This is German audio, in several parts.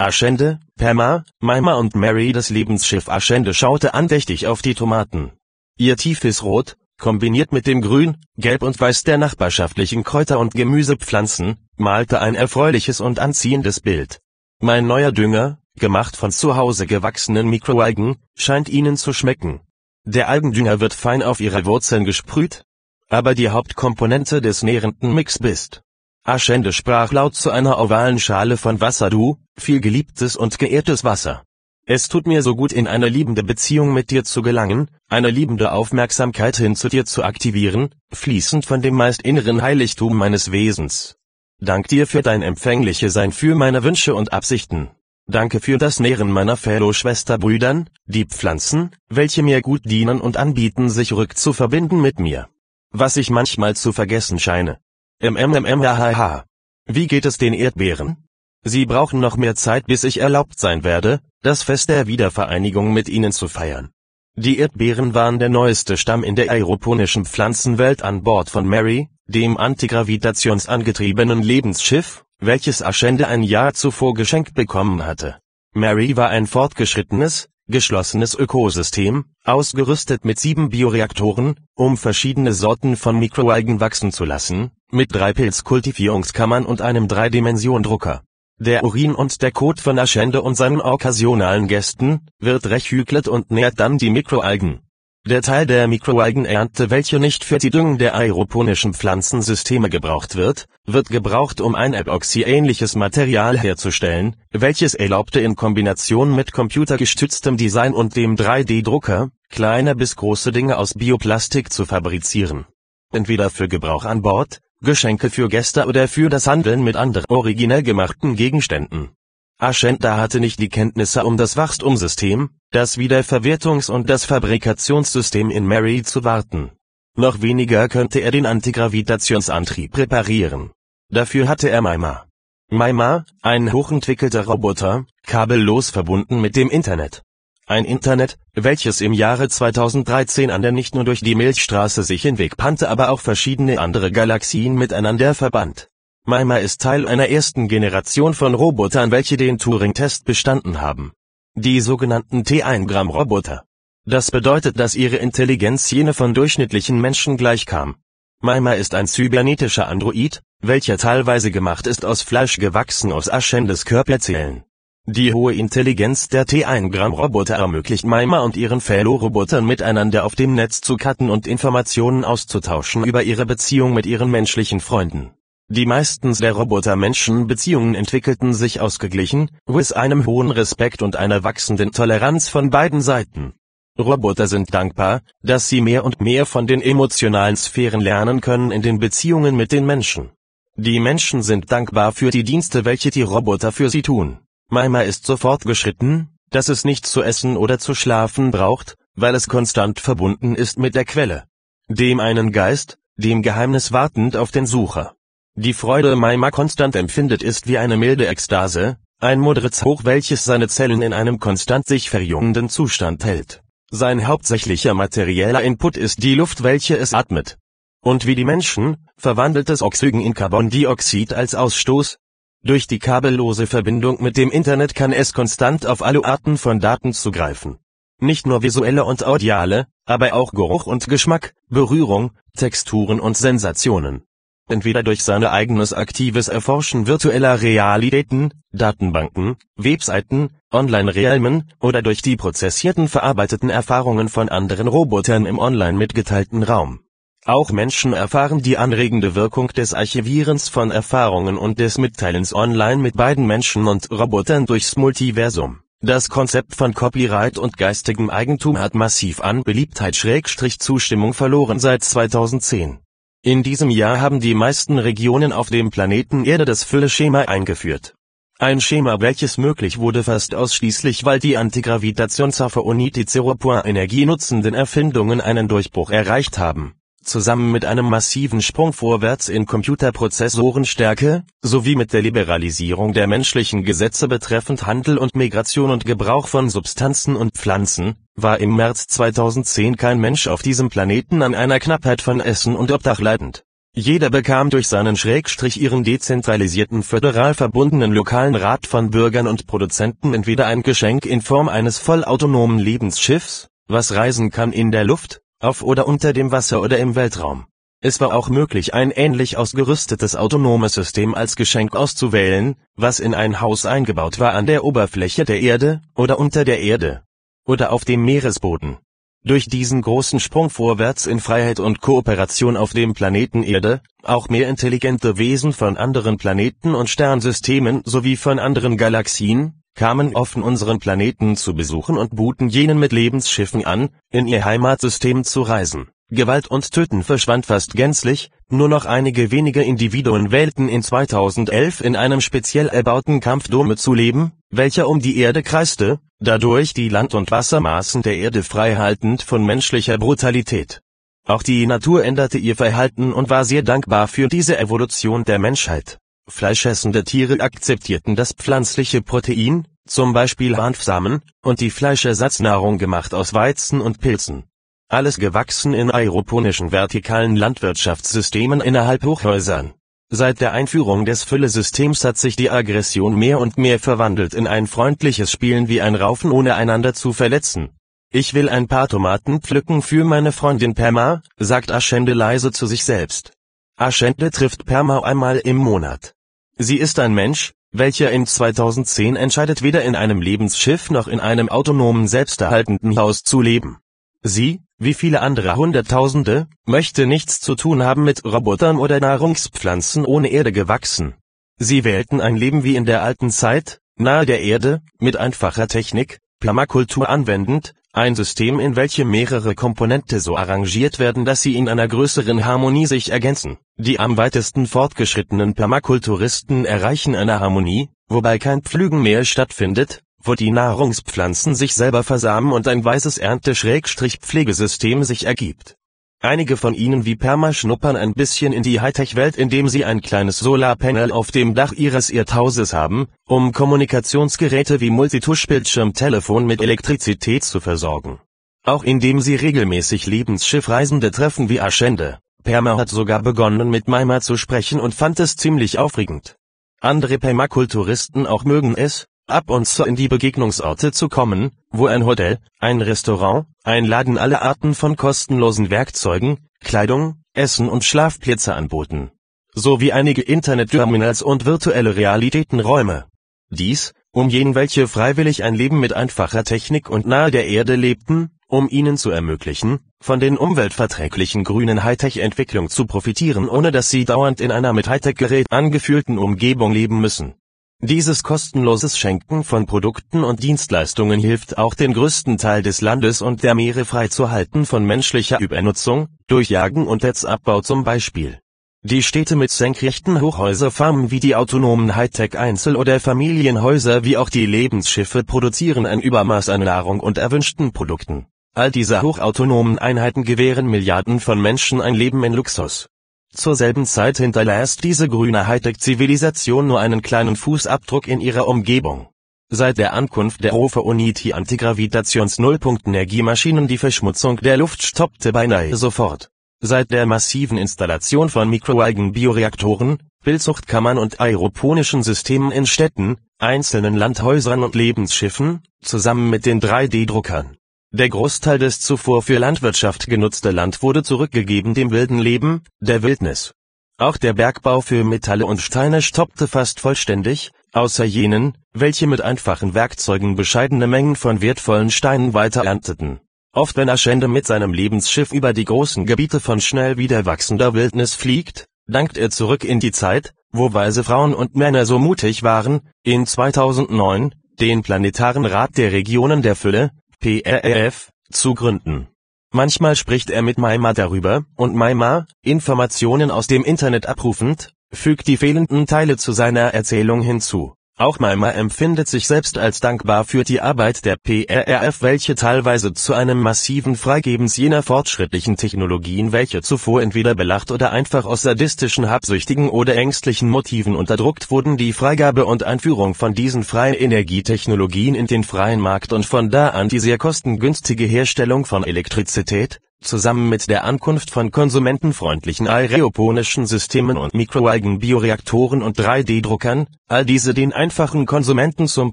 Aschende, Pema, Maima und Mary Das Lebensschiff Aschende schaute andächtig auf die Tomaten. Ihr tiefes Rot, kombiniert mit dem Grün, Gelb und Weiß der nachbarschaftlichen Kräuter- und Gemüsepflanzen, malte ein erfreuliches und anziehendes Bild. Mein neuer Dünger, gemacht von zu Hause gewachsenen Mikroalgen, scheint Ihnen zu schmecken. Der Algendünger wird fein auf Ihre Wurzeln gesprüht, aber die Hauptkomponente des nährenden Mix bist. Aschende sprach laut zu einer ovalen Schale von Wasser du, viel geliebtes und geehrtes Wasser. Es tut mir so gut in eine liebende Beziehung mit dir zu gelangen, eine liebende Aufmerksamkeit hin zu dir zu aktivieren, fließend von dem meist inneren Heiligtum meines Wesens. Dank dir für dein empfängliche Sein für meine Wünsche und Absichten. Danke für das Nähren meiner Fellow-Schwesterbrüdern, die Pflanzen, welche mir gut dienen und anbieten sich rückzuverbinden mit mir. Was ich manchmal zu vergessen scheine. MMMMHH. Wie geht es den Erdbeeren? Sie brauchen noch mehr Zeit bis ich erlaubt sein werde, das Fest der Wiedervereinigung mit ihnen zu feiern. Die Erdbeeren waren der neueste Stamm in der aeroponischen Pflanzenwelt an Bord von Mary, dem antigravitationsangetriebenen Lebensschiff, welches Aschende ein Jahr zuvor geschenkt bekommen hatte. Mary war ein fortgeschrittenes, geschlossenes Ökosystem, ausgerüstet mit sieben Bioreaktoren, um verschiedene Sorten von Mikroalgen wachsen zu lassen, mit drei Pilzkultivierungskammern und einem Dreidimension-Drucker. Der Urin und der Kot von Aschende und seinen okkasionalen Gästen, wird rechyklet und nährt dann die Mikroalgen. Der Teil der Mikroalgenernte welche nicht für die Düngung der aeroponischen Pflanzensysteme gebraucht wird, wird gebraucht um ein Epoxy-ähnliches Material herzustellen, welches erlaubte in Kombination mit computergestütztem Design und dem 3D-Drucker, kleine bis große Dinge aus Bioplastik zu fabrizieren. Entweder für Gebrauch an Bord, Geschenke für Gäste oder für das Handeln mit anderen originell gemachten Gegenständen. Aschenda hatte nicht die Kenntnisse um das Wachstumssystem, das Wiederverwertungs- und das Fabrikationssystem in Mary zu warten. Noch weniger könnte er den Antigravitationsantrieb reparieren. Dafür hatte er Maima. Maima, ein hochentwickelter Roboter, kabellos verbunden mit dem Internet. Ein Internet, welches im Jahre 2013 an der nicht nur durch die Milchstraße sich hinwegpannte, aber auch verschiedene andere Galaxien miteinander verband. Maima ist Teil einer ersten Generation von Robotern, welche den Turing-Test bestanden haben. Die sogenannten T1-Gramm-Roboter. Das bedeutet, dass ihre Intelligenz jene von durchschnittlichen Menschen gleichkam. Maima ist ein cybernetischer Android, welcher teilweise gemacht ist aus Fleisch gewachsen aus Aschendes Körperzellen. Die hohe Intelligenz der T1-Gramm-Roboter ermöglicht Maima und ihren Fellow-Robotern miteinander auf dem Netz zu cutten und Informationen auszutauschen über ihre Beziehung mit ihren menschlichen Freunden. Die meisten der Roboter-Menschen-Beziehungen entwickelten sich ausgeglichen, with einem hohen Respekt und einer wachsenden Toleranz von beiden Seiten. Roboter sind dankbar, dass sie mehr und mehr von den emotionalen Sphären lernen können in den Beziehungen mit den Menschen. Die Menschen sind dankbar für die Dienste, welche die Roboter für sie tun. Maima ist so fortgeschritten, dass es nichts zu essen oder zu schlafen braucht, weil es konstant verbunden ist mit der Quelle. Dem einen Geist, dem Geheimnis wartend auf den Sucher. Die Freude Maima konstant empfindet ist wie eine milde Ekstase, ein moderes Hoch welches seine Zellen in einem konstant sich verjüngenden Zustand hält. Sein hauptsächlicher materieller Input ist die Luft welche es atmet. Und wie die Menschen, verwandelt es Oxygen in Carbondioxid als Ausstoß, durch die kabellose Verbindung mit dem Internet kann es konstant auf alle Arten von Daten zugreifen. Nicht nur visuelle und audiale, aber auch Geruch und Geschmack, Berührung, Texturen und Sensationen. Entweder durch sein eigenes aktives Erforschen virtueller Realitäten, Datenbanken, Webseiten, Online-Realmen oder durch die prozessierten verarbeiteten Erfahrungen von anderen Robotern im online mitgeteilten Raum. Auch Menschen erfahren die anregende Wirkung des Archivierens von Erfahrungen und des Mitteilens online mit beiden Menschen und Robotern durchs Multiversum. Das Konzept von Copyright und geistigem Eigentum hat massiv an Beliebtheit-Zustimmung verloren seit 2010. In diesem Jahr haben die meisten Regionen auf dem Planeten Erde das Fülle-Schema eingeführt. Ein Schema welches möglich wurde fast ausschließlich weil die Antigravitationshafer-Energie nutzenden Erfindungen einen Durchbruch erreicht haben zusammen mit einem massiven Sprung vorwärts in Computerprozessorenstärke, sowie mit der Liberalisierung der menschlichen Gesetze betreffend Handel und Migration und Gebrauch von Substanzen und Pflanzen, war im März 2010 kein Mensch auf diesem Planeten an einer Knappheit von Essen und Obdach leidend. Jeder bekam durch seinen Schrägstrich ihren dezentralisierten föderal verbundenen lokalen Rat von Bürgern und Produzenten entweder ein Geschenk in Form eines vollautonomen Lebensschiffs, was reisen kann in der Luft, auf oder unter dem Wasser oder im Weltraum. Es war auch möglich ein ähnlich ausgerüstetes autonomes System als Geschenk auszuwählen, was in ein Haus eingebaut war an der Oberfläche der Erde, oder unter der Erde. Oder auf dem Meeresboden. Durch diesen großen Sprung vorwärts in Freiheit und Kooperation auf dem Planeten Erde, auch mehr intelligente Wesen von anderen Planeten und Sternsystemen sowie von anderen Galaxien, kamen offen unseren Planeten zu besuchen und buten jenen mit Lebensschiffen an, in ihr Heimatsystem zu reisen. Gewalt und Töten verschwand fast gänzlich, nur noch einige wenige Individuen wählten in 2011 in einem speziell erbauten Kampfdome zu leben, welcher um die Erde kreiste, dadurch die Land- und Wassermaßen der Erde freihaltend von menschlicher Brutalität. Auch die Natur änderte ihr Verhalten und war sehr dankbar für diese Evolution der Menschheit. Fleischessende Tiere akzeptierten das pflanzliche Protein, zum Beispiel Hanfsamen, und die Fleischersatznahrung gemacht aus Weizen und Pilzen. Alles gewachsen in aeroponischen vertikalen Landwirtschaftssystemen innerhalb Hochhäusern. Seit der Einführung des Füllesystems hat sich die Aggression mehr und mehr verwandelt in ein freundliches Spielen wie ein Raufen ohne einander zu verletzen. Ich will ein paar Tomaten pflücken für meine Freundin Perma, sagt Aschende leise zu sich selbst. Aschende trifft Perma einmal im Monat. Sie ist ein Mensch, welcher in 2010 entscheidet weder in einem Lebensschiff noch in einem autonomen selbsterhaltenden Haus zu leben. Sie, wie viele andere Hunderttausende, möchte nichts zu tun haben mit Robotern oder Nahrungspflanzen ohne Erde gewachsen. Sie wählten ein Leben wie in der alten Zeit, nahe der Erde, mit einfacher Technik, Permakultur anwendend, ein System in welchem mehrere Komponente so arrangiert werden, dass sie in einer größeren Harmonie sich ergänzen. Die am weitesten fortgeschrittenen Permakulturisten erreichen eine Harmonie, wobei kein Pflügen mehr stattfindet, wo die Nahrungspflanzen sich selber versamen und ein weißes Ernte-Pflegesystem sich ergibt. Einige von ihnen wie Perma schnuppern ein bisschen in die Hightech-Welt, indem sie ein kleines Solarpanel auf dem Dach ihres Irrthauses haben, um Kommunikationsgeräte wie Multitusch-Bildschirmtelefon mit Elektrizität zu versorgen. Auch indem sie regelmäßig Lebensschiffreisende treffen wie Aschende. Perma hat sogar begonnen mit Maima zu sprechen und fand es ziemlich aufregend. Andere Permakulturisten auch mögen es, ab und zu in die Begegnungsorte zu kommen, wo ein Hotel, ein Restaurant, ein Laden alle Arten von kostenlosen Werkzeugen, Kleidung, Essen und Schlafplätze anboten. Sowie einige Internetterminals und virtuelle Realitätenräume. Dies, um jenen welche freiwillig ein Leben mit einfacher Technik und nahe der Erde lebten, um ihnen zu ermöglichen, von den umweltverträglichen grünen Hightech-Entwicklung zu profitieren ohne dass sie dauernd in einer mit Hightech-Gerät angefühlten Umgebung leben müssen. Dieses kostenloses Schenken von Produkten und Dienstleistungen hilft auch den größten Teil des Landes und der Meere freizuhalten von menschlicher Übernutzung, durch Jagen und Netzabbau zum Beispiel. Die Städte mit senkrechten Hochhäuserfarmen wie die autonomen Hightech-Einzel- oder Familienhäuser wie auch die Lebensschiffe produzieren ein Übermaß an Nahrung und erwünschten Produkten. All diese hochautonomen Einheiten gewähren Milliarden von Menschen ein Leben in Luxus. Zur selben Zeit hinterlässt diese grüne Hightech-Zivilisation nur einen kleinen Fußabdruck in ihrer Umgebung. Seit der Ankunft der Rover Unity Antigravitations-Nullpunkt-Energiemaschinen die Verschmutzung der Luft stoppte beinahe sofort. Seit der massiven Installation von Mikroalgen-Bioreaktoren, Bildzuchtkammern und aeroponischen Systemen in Städten, einzelnen Landhäusern und Lebensschiffen, zusammen mit den 3D-Druckern der Großteil des zuvor für Landwirtschaft genutzte Land wurde zurückgegeben dem wilden Leben, der Wildnis. Auch der Bergbau für Metalle und Steine stoppte fast vollständig, außer jenen, welche mit einfachen Werkzeugen bescheidene Mengen von wertvollen Steinen weiter ernteten. Oft wenn Aschende mit seinem Lebensschiff über die großen Gebiete von schnell wieder wachsender Wildnis fliegt, dankt er zurück in die Zeit, wo weise Frauen und Männer so mutig waren, in 2009, den Planetaren Rat der Regionen der Fülle, PRRF, zu gründen. Manchmal spricht er mit Maima darüber, und Maima, Informationen aus dem Internet abrufend, fügt die fehlenden Teile zu seiner Erzählung hinzu. Auch Maima empfindet sich selbst als dankbar für die Arbeit der PRRF, welche teilweise zu einem massiven Freigebens jener fortschrittlichen Technologien, welche zuvor entweder belacht oder einfach aus sadistischen, habsüchtigen oder ängstlichen Motiven unterdrückt wurden, die Freigabe und Einführung von diesen freien Energietechnologien in den freien Markt und von da an die sehr kostengünstige Herstellung von Elektrizität, zusammen mit der Ankunft von konsumentenfreundlichen aeroponischen Systemen und Mikroalgen-Bioreaktoren und 3D-Druckern, all diese den einfachen Konsumenten zum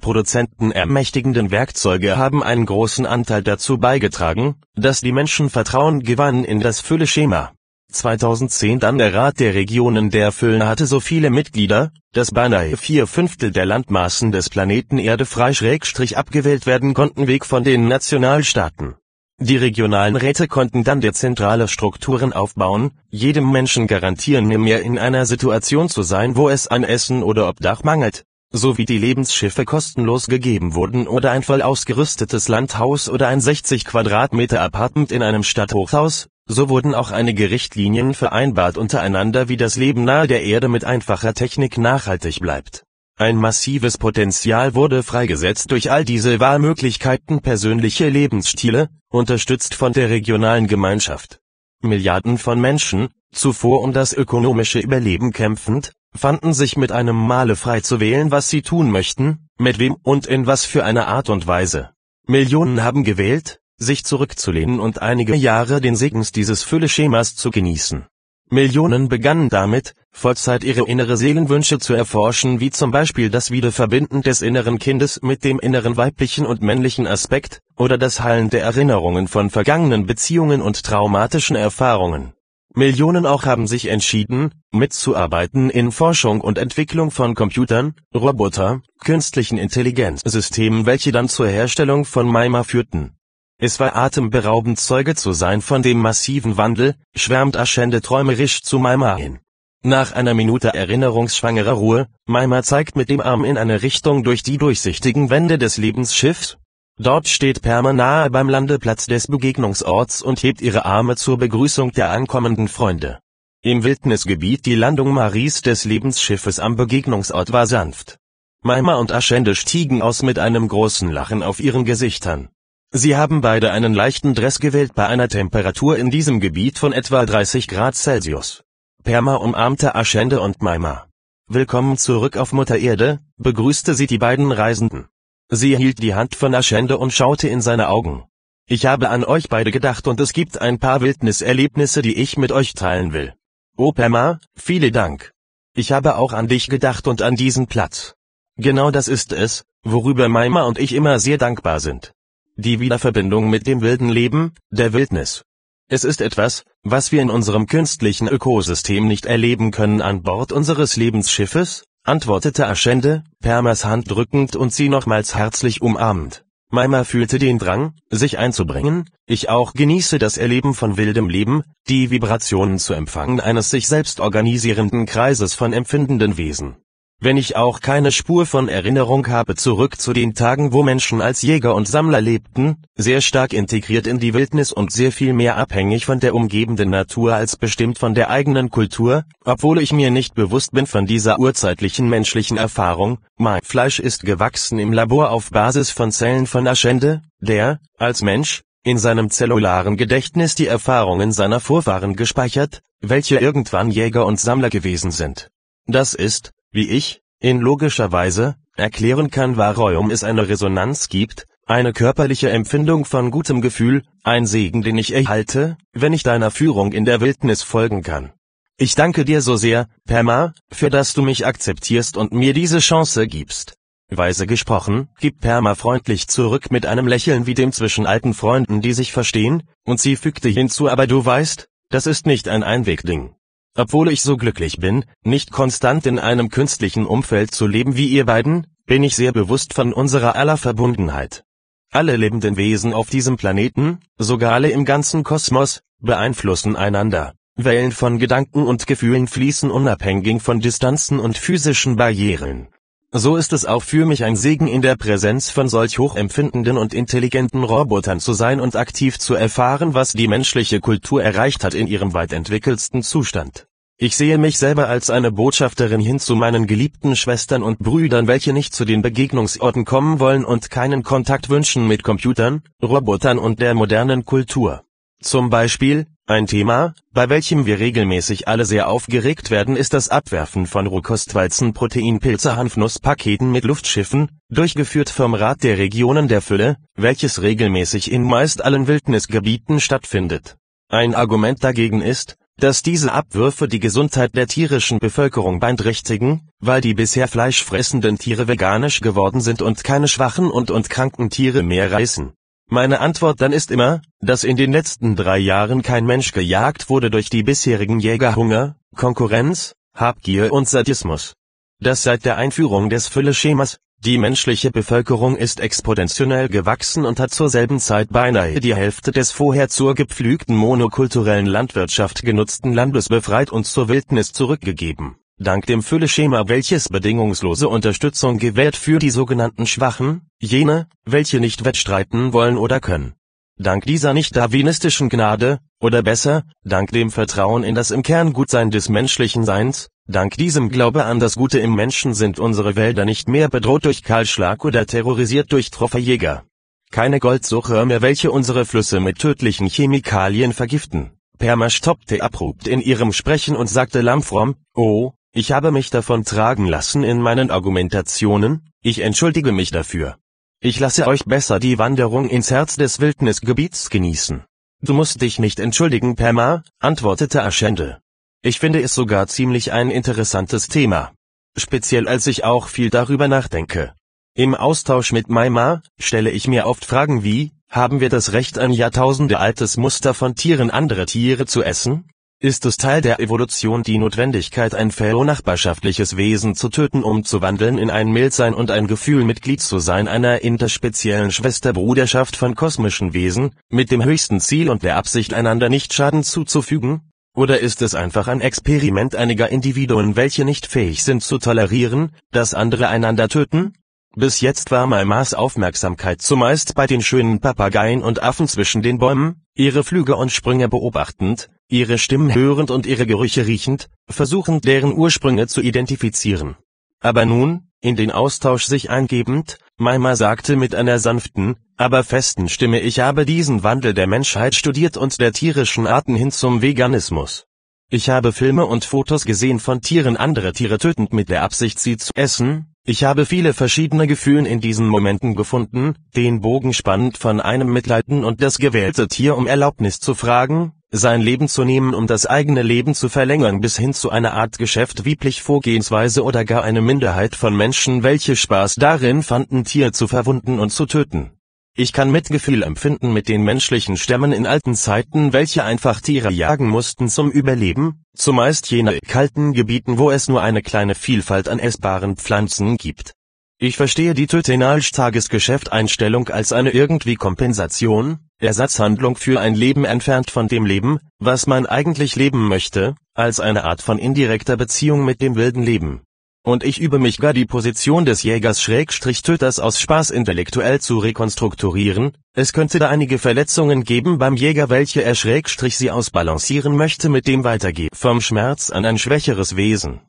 Produzenten ermächtigenden Werkzeuge haben einen großen Anteil dazu beigetragen, dass die Menschen Vertrauen gewannen in das Fülleschema. 2010 dann der Rat der Regionen der Fülle hatte so viele Mitglieder, dass beinahe vier Fünftel der Landmaßen des Planeten Erde frei-abgewählt werden konnten weg von den Nationalstaaten. Die regionalen Räte konnten dann dezentrale Strukturen aufbauen, jedem Menschen garantieren mehr in einer Situation zu sein wo es an Essen oder Obdach mangelt, sowie die Lebensschiffe kostenlos gegeben wurden oder ein voll ausgerüstetes Landhaus oder ein 60 Quadratmeter Apartment in einem Stadthochhaus, so wurden auch einige Richtlinien vereinbart untereinander wie das Leben nahe der Erde mit einfacher Technik nachhaltig bleibt ein massives Potenzial wurde freigesetzt durch all diese Wahlmöglichkeiten persönliche Lebensstile, unterstützt von der regionalen Gemeinschaft. Milliarden von Menschen, zuvor um das ökonomische Überleben kämpfend, fanden sich mit einem Male frei zu wählen was sie tun möchten, mit wem und in was für eine Art und Weise. Millionen haben gewählt, sich zurückzulehnen und einige Jahre den Segens dieses Fülleschemas zu genießen. Millionen begannen damit, Vollzeit ihre innere Seelenwünsche zu erforschen wie zum Beispiel das Wiederverbinden des inneren Kindes mit dem inneren weiblichen und männlichen Aspekt, oder das Heilen der Erinnerungen von vergangenen Beziehungen und traumatischen Erfahrungen. Millionen auch haben sich entschieden, mitzuarbeiten in Forschung und Entwicklung von Computern, Roboter, künstlichen Intelligenzsystemen welche dann zur Herstellung von Maima führten. Es war atemberaubend Zeuge zu sein von dem massiven Wandel, schwärmt Aschende träumerisch zu Maima hin. Nach einer Minute erinnerungsschwangerer Ruhe, Maima zeigt mit dem Arm in eine Richtung durch die durchsichtigen Wände des Lebensschiffs. Dort steht Perma nahe beim Landeplatz des Begegnungsorts und hebt ihre Arme zur Begrüßung der ankommenden Freunde. Im Wildnisgebiet die Landung Maries des Lebensschiffes am Begegnungsort war sanft. Maima und Aschende stiegen aus mit einem großen Lachen auf ihren Gesichtern. Sie haben beide einen leichten Dress gewählt bei einer Temperatur in diesem Gebiet von etwa 30 Grad Celsius. Perma umarmte Aschende und Maima. Willkommen zurück auf Mutter Erde, begrüßte sie die beiden Reisenden. Sie hielt die Hand von Aschende und schaute in seine Augen. Ich habe an euch beide gedacht und es gibt ein paar Wildniserlebnisse, die ich mit euch teilen will. Oh Perma, vielen Dank. Ich habe auch an dich gedacht und an diesen Platz. Genau das ist es, worüber Maima und ich immer sehr dankbar sind. Die Wiederverbindung mit dem wilden Leben, der Wildnis. Es ist etwas, was wir in unserem künstlichen Ökosystem nicht erleben können an Bord unseres Lebensschiffes, antwortete Aschende, Permas Hand drückend und sie nochmals herzlich umarmend. Maima fühlte den Drang, sich einzubringen, ich auch genieße das Erleben von wildem Leben, die Vibrationen zu empfangen eines sich selbst organisierenden Kreises von empfindenden Wesen. Wenn ich auch keine Spur von Erinnerung habe zurück zu den Tagen wo Menschen als Jäger und Sammler lebten, sehr stark integriert in die Wildnis und sehr viel mehr abhängig von der umgebenden Natur als bestimmt von der eigenen Kultur, obwohl ich mir nicht bewusst bin von dieser urzeitlichen menschlichen Erfahrung, mein Fleisch ist gewachsen im Labor auf Basis von Zellen von Aschende, der, als Mensch, in seinem zellularen Gedächtnis die Erfahrungen seiner Vorfahren gespeichert, welche irgendwann Jäger und Sammler gewesen sind. Das ist, wie ich, in logischer Weise, erklären kann warum es eine Resonanz gibt, eine körperliche Empfindung von gutem Gefühl, ein Segen den ich erhalte, wenn ich deiner Führung in der Wildnis folgen kann. Ich danke dir so sehr, Perma, für dass du mich akzeptierst und mir diese Chance gibst. Weise gesprochen, gibt Perma freundlich zurück mit einem Lächeln wie dem zwischen alten Freunden die sich verstehen, und sie fügte hinzu aber du weißt, das ist nicht ein Einwegding. Obwohl ich so glücklich bin, nicht konstant in einem künstlichen Umfeld zu leben wie ihr beiden, bin ich sehr bewusst von unserer aller Verbundenheit. Alle lebenden Wesen auf diesem Planeten, sogar alle im ganzen Kosmos, beeinflussen einander. Wellen von Gedanken und Gefühlen fließen unabhängig von Distanzen und physischen Barrieren. So ist es auch für mich ein Segen in der Präsenz von solch hochempfindenden und intelligenten Robotern zu sein und aktiv zu erfahren was die menschliche Kultur erreicht hat in ihrem weit entwickelsten Zustand. Ich sehe mich selber als eine Botschafterin hin zu meinen geliebten Schwestern und Brüdern, welche nicht zu den Begegnungsorten kommen wollen und keinen Kontakt wünschen mit Computern, Robotern und der modernen Kultur. Zum Beispiel, ein Thema, bei welchem wir regelmäßig alle sehr aufgeregt werden ist das Abwerfen von Rohkostweizen Proteinpilze Hanfnusspaketen mit Luftschiffen, durchgeführt vom Rat der Regionen der Fülle, welches regelmäßig in meist allen Wildnisgebieten stattfindet. Ein Argument dagegen ist, dass diese Abwürfe die Gesundheit der tierischen Bevölkerung beeinträchtigen, weil die bisher fleischfressenden Tiere veganisch geworden sind und keine schwachen und und kranken Tiere mehr reißen. Meine Antwort dann ist immer, dass in den letzten drei Jahren kein Mensch gejagt wurde durch die bisherigen Jägerhunger, Konkurrenz, Habgier und Sadismus. Dass seit der Einführung des Fülleschemas, die menschliche Bevölkerung ist exponentiell gewachsen und hat zur selben Zeit beinahe die Hälfte des vorher zur gepflügten monokulturellen Landwirtschaft genutzten Landes befreit und zur Wildnis zurückgegeben. Dank dem Fülleschema welches bedingungslose Unterstützung gewährt für die sogenannten Schwachen, jene, welche nicht wettstreiten wollen oder können. Dank dieser nicht-darwinistischen Gnade, oder besser, dank dem Vertrauen in das im Kern Gutsein des menschlichen Seins, dank diesem Glaube an das Gute im Menschen sind unsere Wälder nicht mehr bedroht durch Kahlschlag oder terrorisiert durch Trophäjäger. Keine Goldsucher mehr welche unsere Flüsse mit tödlichen Chemikalien vergiften. Perma stoppte abrupt in ihrem Sprechen und sagte Lamfrom, oh, ich habe mich davon tragen lassen in meinen Argumentationen, ich entschuldige mich dafür. Ich lasse euch besser die Wanderung ins Herz des Wildnisgebiets genießen. Du musst dich nicht entschuldigen, Perma, antwortete Aschende. Ich finde es sogar ziemlich ein interessantes Thema. Speziell als ich auch viel darüber nachdenke. Im Austausch mit Maima, stelle ich mir oft Fragen wie, haben wir das Recht ein Jahrtausende altes Muster von Tieren andere Tiere zu essen? Ist es Teil der Evolution die Notwendigkeit ein fellow-nachbarschaftliches Wesen zu töten um zu wandeln in ein Mildsein und ein Gefühl Mitglied zu sein einer interspeziellen Schwesterbruderschaft von kosmischen Wesen, mit dem höchsten Ziel und der Absicht einander nicht Schaden zuzufügen? Oder ist es einfach ein Experiment einiger Individuen welche nicht fähig sind zu tolerieren, dass andere einander töten? Bis jetzt war Malmas Aufmerksamkeit zumeist bei den schönen Papageien und Affen zwischen den Bäumen, ihre Flüge und Sprünge beobachtend, ihre Stimmen hörend und ihre Gerüche riechend, versuchend deren Ursprünge zu identifizieren. Aber nun, in den Austausch sich eingebend, Maima sagte mit einer sanften, aber festen Stimme ich habe diesen Wandel der Menschheit studiert und der tierischen Arten hin zum Veganismus. Ich habe Filme und Fotos gesehen von Tieren andere Tiere tötend mit der Absicht sie zu essen, ich habe viele verschiedene Gefühle in diesen Momenten gefunden, den Bogen spannend von einem Mitleiden und das gewählte Tier um Erlaubnis zu fragen, sein Leben zu nehmen um das eigene Leben zu verlängern bis hin zu einer Art Geschäft wieblich Vorgehensweise oder gar eine Minderheit von Menschen welche Spaß darin fanden Tier zu verwunden und zu töten. Ich kann Mitgefühl empfinden mit den menschlichen Stämmen in alten Zeiten welche einfach Tiere jagen mussten zum Überleben, zumeist jene kalten Gebieten wo es nur eine kleine Vielfalt an essbaren Pflanzen gibt. Ich verstehe die Tötenalstagesgeschäft-Einstellung als eine irgendwie Kompensation, Ersatzhandlung für ein Leben entfernt von dem Leben, was man eigentlich leben möchte, als eine Art von indirekter Beziehung mit dem wilden Leben. Und ich übe mich gar die Position des Jägers-Töters aus Spaß intellektuell zu rekonstrukturieren, es könnte da einige Verletzungen geben beim Jäger welche er Schrägstrich sie ausbalancieren möchte mit dem Weitergeben vom Schmerz an ein schwächeres Wesen.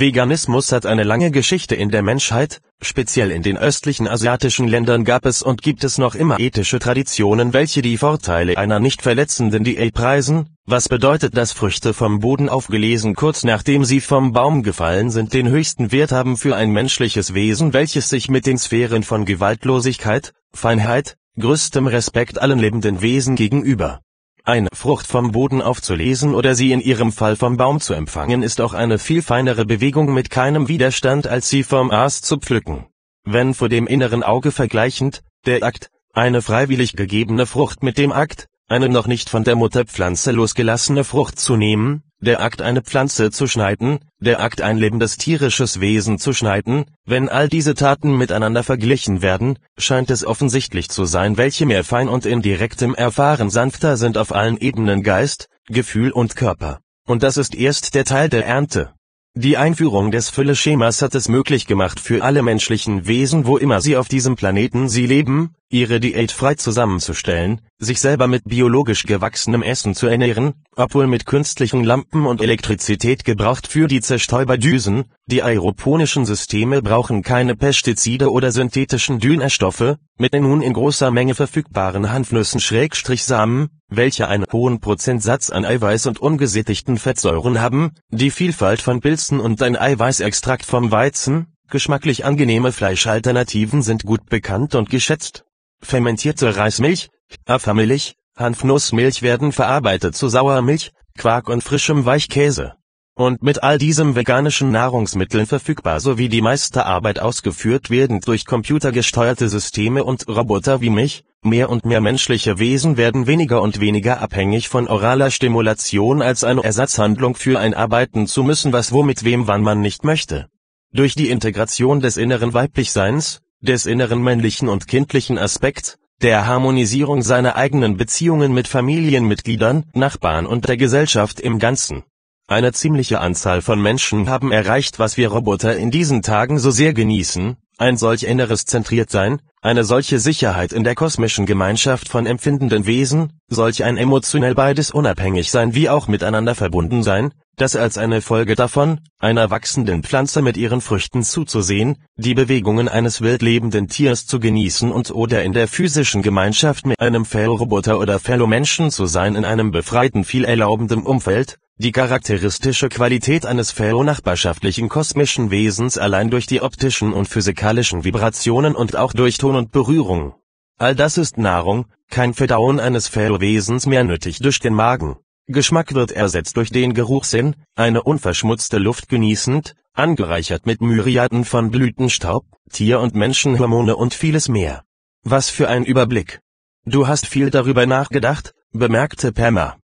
Veganismus hat eine lange Geschichte in der Menschheit, speziell in den östlichen asiatischen Ländern gab es und gibt es noch immer ethische Traditionen welche die Vorteile einer nicht verletzenden Diät preisen, was bedeutet dass Früchte vom Boden aufgelesen kurz nachdem sie vom Baum gefallen sind den höchsten Wert haben für ein menschliches Wesen welches sich mit den Sphären von Gewaltlosigkeit, Feinheit, größtem Respekt allen lebenden Wesen gegenüber eine Frucht vom Boden aufzulesen oder sie in ihrem Fall vom Baum zu empfangen ist auch eine viel feinere Bewegung mit keinem Widerstand als sie vom Aas zu pflücken. Wenn vor dem inneren Auge vergleichend, der Akt, eine freiwillig gegebene Frucht mit dem Akt, eine noch nicht von der Mutterpflanze losgelassene Frucht zu nehmen, der Akt eine Pflanze zu schneiden, der Akt ein lebendes tierisches Wesen zu schneiden, wenn all diese Taten miteinander verglichen werden, scheint es offensichtlich zu sein welche mehr fein und in direktem Erfahren sanfter sind auf allen Ebenen Geist, Gefühl und Körper. Und das ist erst der Teil der Ernte. Die Einführung des Fülleschemas hat es möglich gemacht für alle menschlichen Wesen wo immer sie auf diesem Planeten sie leben, ihre Diät frei zusammenzustellen, sich selber mit biologisch gewachsenem Essen zu ernähren, obwohl mit künstlichen Lampen und Elektrizität gebraucht für die Zerstäuberdüsen, die aeroponischen Systeme brauchen keine Pestizide oder synthetischen Düngerstoffe, mit den nun in großer Menge verfügbaren Hanfnüssen-Samen, welche einen hohen Prozentsatz an Eiweiß und ungesättigten Fettsäuren haben, die Vielfalt von Pilzen und ein Eiweißextrakt vom Weizen, geschmacklich angenehme Fleischalternativen sind gut bekannt und geschätzt fermentierte Reismilch, Hafermilch, Hanfnussmilch werden verarbeitet zu Sauermilch, Quark und frischem Weichkäse. Und mit all diesem veganischen Nahrungsmitteln verfügbar sowie die meiste Arbeit ausgeführt werden durch computergesteuerte Systeme und Roboter wie mich, mehr und mehr menschliche Wesen werden weniger und weniger abhängig von oraler Stimulation als eine Ersatzhandlung für ein Arbeiten zu müssen was womit wem wann man nicht möchte. Durch die Integration des inneren Weiblichseins, des inneren männlichen und kindlichen Aspekt, der Harmonisierung seiner eigenen Beziehungen mit Familienmitgliedern, Nachbarn und der Gesellschaft im Ganzen. Eine ziemliche Anzahl von Menschen haben erreicht was wir Roboter in diesen Tagen so sehr genießen, ein solch inneres Zentriertsein, eine solche Sicherheit in der kosmischen Gemeinschaft von empfindenden Wesen, solch ein emotionell beides unabhängig sein wie auch miteinander verbunden sein, dass als eine Folge davon, einer wachsenden Pflanze mit ihren Früchten zuzusehen, die Bewegungen eines wildlebenden Tiers zu genießen und oder in der physischen Gemeinschaft mit einem Fellroboter oder Fellow-Menschen zu sein in einem befreiten viel erlaubendem Umfeld, die charakteristische Qualität eines Fellow-nachbarschaftlichen kosmischen Wesens allein durch die optischen und physikalischen Vibrationen und auch durch Ton und Berührung. All das ist Nahrung, kein Verdauen eines Fellow-Wesens mehr nötig durch den Magen. Geschmack wird ersetzt durch den Geruchssinn, eine unverschmutzte Luft genießend, angereichert mit Myriaden von Blütenstaub, Tier- und Menschenhormone und vieles mehr. Was für ein Überblick. Du hast viel darüber nachgedacht, bemerkte Perma.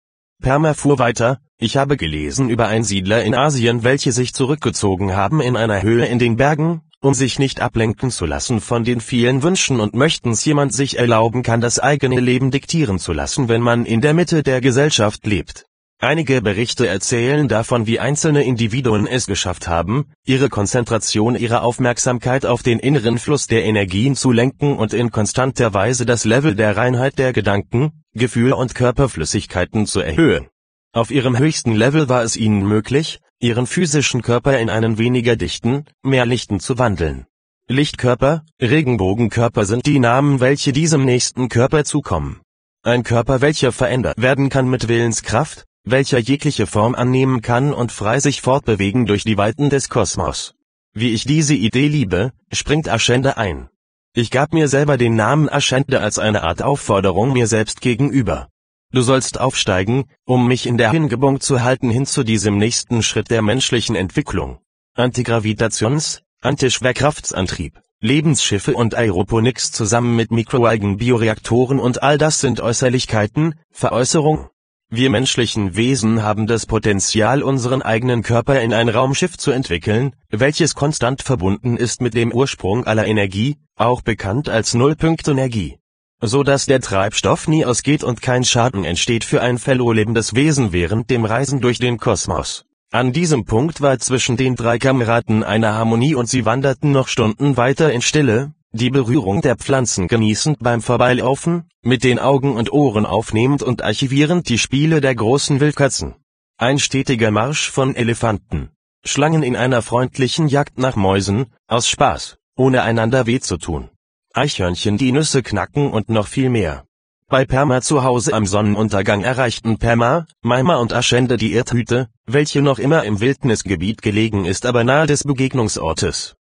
Perma fuhr weiter, ich habe gelesen über Einsiedler in Asien, welche sich zurückgezogen haben in einer Höhe in den Bergen, um sich nicht ablenken zu lassen von den vielen Wünschen und Möchtens jemand sich erlauben kann, das eigene Leben diktieren zu lassen, wenn man in der Mitte der Gesellschaft lebt. Einige Berichte erzählen davon, wie einzelne Individuen es geschafft haben, ihre Konzentration ihrer Aufmerksamkeit auf den inneren Fluss der Energien zu lenken und in konstanter Weise das Level der Reinheit der Gedanken, Gefühle und Körperflüssigkeiten zu erhöhen. Auf ihrem höchsten Level war es ihnen möglich, ihren physischen Körper in einen weniger dichten, mehr lichten zu wandeln. Lichtkörper, Regenbogenkörper sind die Namen, welche diesem nächsten Körper zukommen. Ein Körper, welcher verändert werden kann mit Willenskraft, welcher jegliche Form annehmen kann und frei sich fortbewegen durch die Weiten des Kosmos. Wie ich diese Idee liebe, springt Aschende ein. Ich gab mir selber den Namen Aschende als eine Art Aufforderung mir selbst gegenüber. Du sollst aufsteigen, um mich in der Hingebung zu halten hin zu diesem nächsten Schritt der menschlichen Entwicklung. Antigravitations, Antischwerkraftsantrieb, Lebensschiffe und Aeroponics zusammen mit Mikroalgen-Bioreaktoren und all das sind Äußerlichkeiten, Veräußerung, wir menschlichen Wesen haben das Potenzial unseren eigenen Körper in ein Raumschiff zu entwickeln, welches konstant verbunden ist mit dem Ursprung aller Energie, auch bekannt als Nullpunktenergie. So dass der Treibstoff nie ausgeht und kein Schaden entsteht für ein verlohlebendes Wesen während dem Reisen durch den Kosmos. An diesem Punkt war zwischen den drei Kameraden eine Harmonie und sie wanderten noch Stunden weiter in Stille, die Berührung der Pflanzen genießend beim Vorbeilaufen, mit den Augen und Ohren aufnehmend und archivierend die Spiele der großen Wildkatzen. Ein stetiger Marsch von Elefanten. Schlangen in einer freundlichen Jagd nach Mäusen, aus Spaß, ohne einander weh zu tun. Eichhörnchen die Nüsse knacken und noch viel mehr. Bei Perma zu Hause am Sonnenuntergang erreichten Perma, Maima und Aschende die Erdhütte, welche noch immer im Wildnisgebiet gelegen ist aber nahe des Begegnungsortes.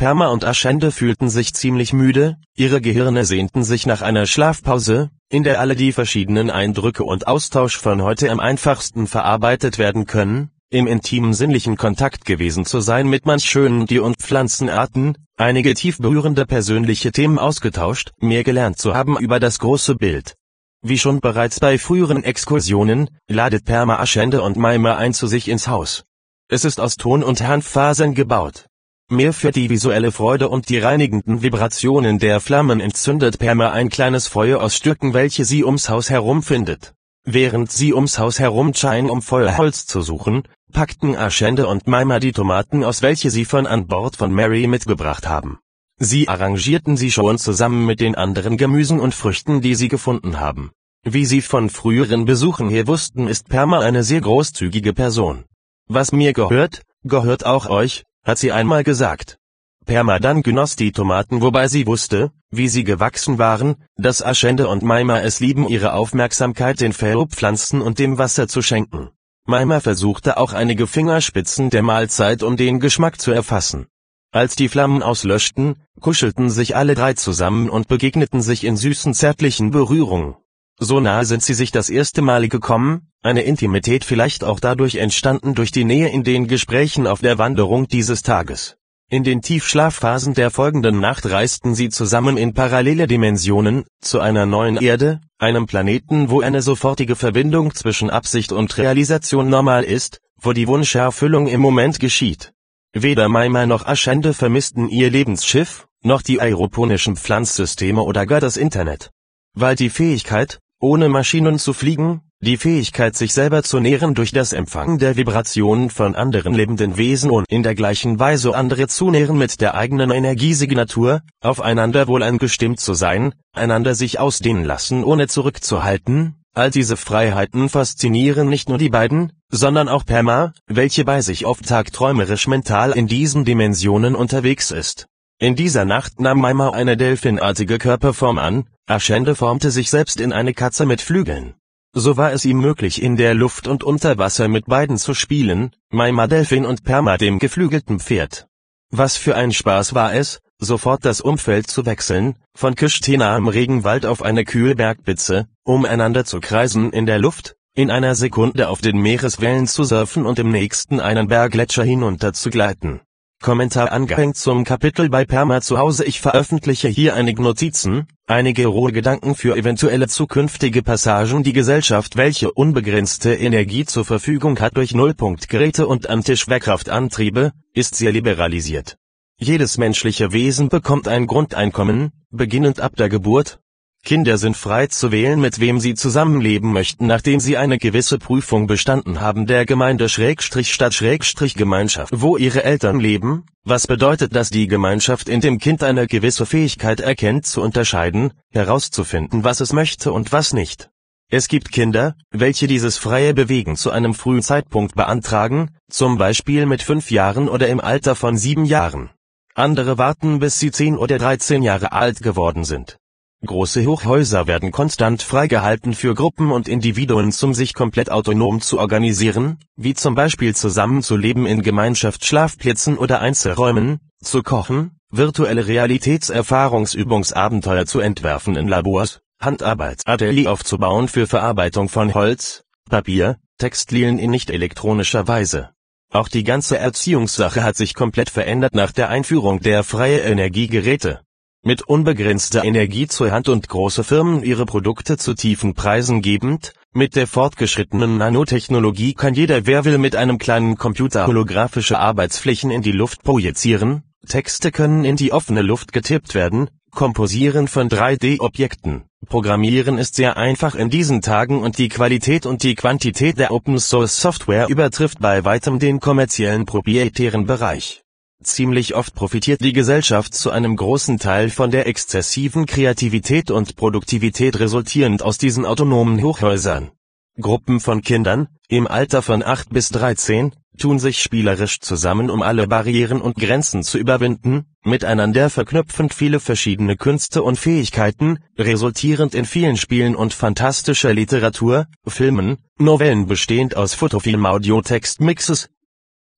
Perma und Aschende fühlten sich ziemlich müde, ihre Gehirne sehnten sich nach einer Schlafpause, in der alle die verschiedenen Eindrücke und Austausch von heute am einfachsten verarbeitet werden können, im intimen sinnlichen Kontakt gewesen zu sein mit manch schönen Tier- und Pflanzenarten, einige tief berührende persönliche Themen ausgetauscht, mehr gelernt zu haben über das große Bild. Wie schon bereits bei früheren Exkursionen, ladet Perma Aschende und Maima ein zu sich ins Haus. Es ist aus Ton- und Hanffasern gebaut. Mehr für die visuelle Freude und die reinigenden Vibrationen der Flammen entzündet Perma ein kleines Feuer aus Stücken welche sie ums Haus herum findet. Während sie ums Haus herum scheinen um Feuerholz zu suchen, packten Aschende und Maima die Tomaten aus welche sie von an Bord von Mary mitgebracht haben. Sie arrangierten sie schon zusammen mit den anderen Gemüsen und Früchten die sie gefunden haben. Wie sie von früheren Besuchen her wussten ist Perma eine sehr großzügige Person. Was mir gehört, gehört auch euch, hat sie einmal gesagt. Permadan genoss die Tomaten, wobei sie wusste, wie sie gewachsen waren, dass Aschende und Maima es lieben, ihre Aufmerksamkeit den Pflanzen und dem Wasser zu schenken. Maima versuchte auch einige Fingerspitzen der Mahlzeit, um den Geschmack zu erfassen. Als die Flammen auslöschten, kuschelten sich alle drei zusammen und begegneten sich in süßen zärtlichen Berührungen. So nahe sind sie sich das erste Mal gekommen, eine Intimität vielleicht auch dadurch entstanden durch die Nähe in den Gesprächen auf der Wanderung dieses Tages. In den Tiefschlafphasen der folgenden Nacht reisten sie zusammen in parallele Dimensionen, zu einer neuen Erde, einem Planeten wo eine sofortige Verbindung zwischen Absicht und Realisation normal ist, wo die Wunscherfüllung im Moment geschieht. Weder Maima noch Aschende vermissten ihr Lebensschiff, noch die aeroponischen Pflanzsysteme oder gar das Internet. Weil die Fähigkeit, ohne Maschinen zu fliegen, die Fähigkeit sich selber zu nähren durch das Empfangen der Vibrationen von anderen lebenden Wesen und in der gleichen Weise andere zu nähren mit der eigenen Energiesignatur, aufeinander wohl eingestimmt zu sein, einander sich ausdehnen lassen ohne zurückzuhalten, all diese Freiheiten faszinieren nicht nur die beiden, sondern auch Perma, welche bei sich oft tagträumerisch mental in diesen Dimensionen unterwegs ist. In dieser Nacht nahm Maima eine delfinartige Körperform an, Aschende formte sich selbst in eine Katze mit Flügeln. So war es ihm möglich in der Luft und unter Wasser mit beiden zu spielen, Maima Delfin und Perma dem geflügelten Pferd. Was für ein Spaß war es, sofort das Umfeld zu wechseln, von Kishtena im Regenwald auf eine Kühlbergbitze, um einander zu kreisen in der Luft, in einer Sekunde auf den Meereswellen zu surfen und im nächsten einen Berggletscher hinunter zu gleiten. Kommentar angehängt zum Kapitel bei Perma zu Hause Ich veröffentliche hier einige Notizen, einige rohe Gedanken für eventuelle zukünftige Passagen Die Gesellschaft welche unbegrenzte Energie zur Verfügung hat durch Nullpunktgeräte und Antischwerkraftantriebe, ist sehr liberalisiert. Jedes menschliche Wesen bekommt ein Grundeinkommen, beginnend ab der Geburt, Kinder sind frei zu wählen mit wem sie zusammenleben möchten nachdem sie eine gewisse Prüfung bestanden haben der Gemeinde Schrägstrich Stadt Schrägstrich Gemeinschaft wo ihre Eltern leben, was bedeutet dass die Gemeinschaft in dem Kind eine gewisse Fähigkeit erkennt zu unterscheiden, herauszufinden was es möchte und was nicht. Es gibt Kinder, welche dieses freie Bewegen zu einem frühen Zeitpunkt beantragen, zum Beispiel mit fünf Jahren oder im Alter von sieben Jahren. Andere warten bis sie zehn oder dreizehn Jahre alt geworden sind. Große Hochhäuser werden konstant freigehalten für Gruppen und Individuen zum sich komplett autonom zu organisieren, wie zum Beispiel zusammenzuleben in Gemeinschaftsschlafplätzen oder Einzelräumen, zu kochen, virtuelle Realitätserfahrungsübungsabenteuer zu entwerfen in Labors, Handarbeitsatelier aufzubauen für Verarbeitung von Holz, Papier, Textilien in nicht elektronischer Weise. Auch die ganze Erziehungssache hat sich komplett verändert nach der Einführung der freie Energiegeräte mit unbegrenzter Energie zur Hand und große Firmen ihre Produkte zu tiefen Preisen gebend, mit der fortgeschrittenen Nanotechnologie kann jeder wer will mit einem kleinen Computer holographische Arbeitsflächen in die Luft projizieren, Texte können in die offene Luft getippt werden, Komposieren von 3D-Objekten, Programmieren ist sehr einfach in diesen Tagen und die Qualität und die Quantität der Open-Source-Software übertrifft bei weitem den kommerziellen proprietären Bereich Ziemlich oft profitiert die Gesellschaft zu einem großen Teil von der exzessiven Kreativität und Produktivität resultierend aus diesen autonomen Hochhäusern. Gruppen von Kindern, im Alter von 8 bis 13, tun sich spielerisch zusammen um alle Barrieren und Grenzen zu überwinden, miteinander verknüpfend viele verschiedene Künste und Fähigkeiten, resultierend in vielen Spielen und fantastischer Literatur, Filmen, Novellen bestehend aus Fotofilm Audio-Text-Mixes,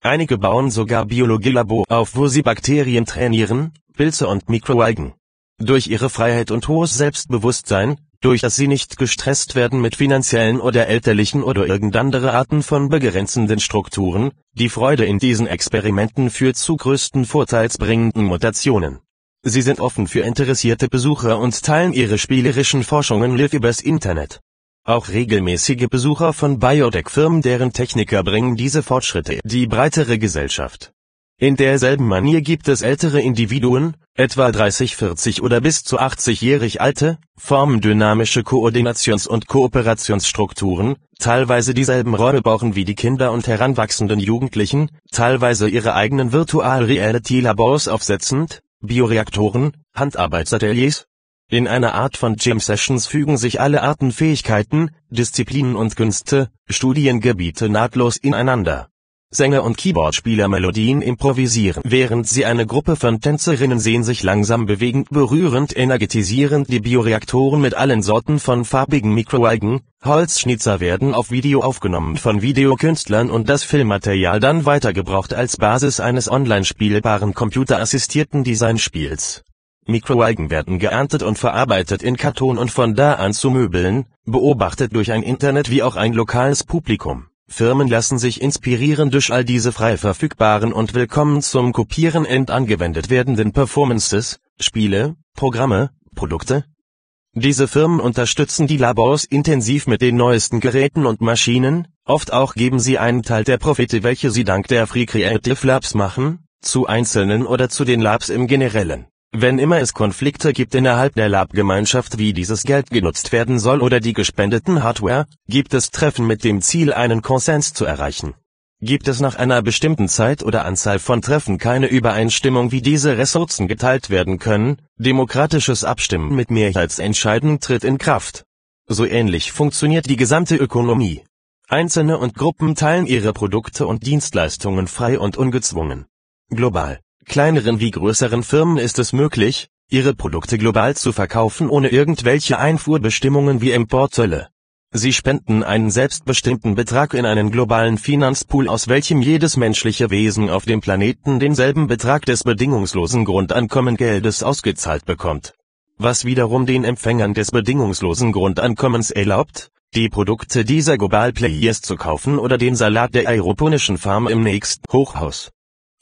Einige bauen sogar Biologielabor auf wo sie Bakterien trainieren, Pilze und Mikroalgen. Durch ihre Freiheit und hohes Selbstbewusstsein, durch das sie nicht gestresst werden mit finanziellen oder elterlichen oder irgendeine Arten von begrenzenden Strukturen, die Freude in diesen Experimenten führt zu größten vorteilsbringenden Mutationen. Sie sind offen für interessierte Besucher und teilen ihre spielerischen Forschungen live übers Internet. Auch regelmäßige Besucher von Biotech-Firmen deren Techniker bringen diese Fortschritte die breitere Gesellschaft. In derselben Manier gibt es ältere Individuen, etwa 30, 40 oder bis zu 80-jährig alte, formen dynamische Koordinations- und Kooperationsstrukturen, teilweise dieselben Räume brauchen wie die Kinder und heranwachsenden Jugendlichen, teilweise ihre eigenen Virtual Reality Labors aufsetzend, Bioreaktoren, Handarbeitsateliers, in einer Art von Gym Sessions fügen sich alle Arten Fähigkeiten, Disziplinen und Künste, Studiengebiete nahtlos ineinander. Sänger und Keyboardspieler Melodien improvisieren, während sie eine Gruppe von Tänzerinnen sehen sich langsam bewegend berührend energetisierend die Bioreaktoren mit allen Sorten von farbigen Mikroalgen, Holzschnitzer werden auf Video aufgenommen von Videokünstlern und das Filmmaterial dann weitergebraucht als Basis eines online spielbaren computerassistierten Designspiels Mikroalgen werden geerntet und verarbeitet in Karton und von da an zu Möbeln, beobachtet durch ein Internet wie auch ein lokales Publikum. Firmen lassen sich inspirieren durch all diese frei verfügbaren und willkommen zum Kopieren end angewendet werdenden Performances, Spiele, Programme, Produkte. Diese Firmen unterstützen die Labors intensiv mit den neuesten Geräten und Maschinen, oft auch geben sie einen Teil der Profite welche sie dank der Free Creative Labs machen, zu einzelnen oder zu den Labs im Generellen. Wenn immer es Konflikte gibt innerhalb der Lab-Gemeinschaft wie dieses Geld genutzt werden soll oder die gespendeten Hardware, gibt es Treffen mit dem Ziel einen Konsens zu erreichen. Gibt es nach einer bestimmten Zeit oder Anzahl von Treffen keine Übereinstimmung wie diese Ressourcen geteilt werden können, demokratisches Abstimmen mit Mehrheitsentscheiden tritt in Kraft. So ähnlich funktioniert die gesamte Ökonomie. Einzelne und Gruppen teilen ihre Produkte und Dienstleistungen frei und ungezwungen. Global Kleineren wie größeren Firmen ist es möglich, ihre Produkte global zu verkaufen ohne irgendwelche Einfuhrbestimmungen wie Importzölle. Sie spenden einen selbstbestimmten Betrag in einen globalen Finanzpool aus welchem jedes menschliche Wesen auf dem Planeten denselben Betrag des bedingungslosen Grundankommengeldes ausgezahlt bekommt. Was wiederum den Empfängern des bedingungslosen Grundankommens erlaubt, die Produkte dieser Global Players zu kaufen oder den Salat der aeroponischen Farm im nächsten Hochhaus.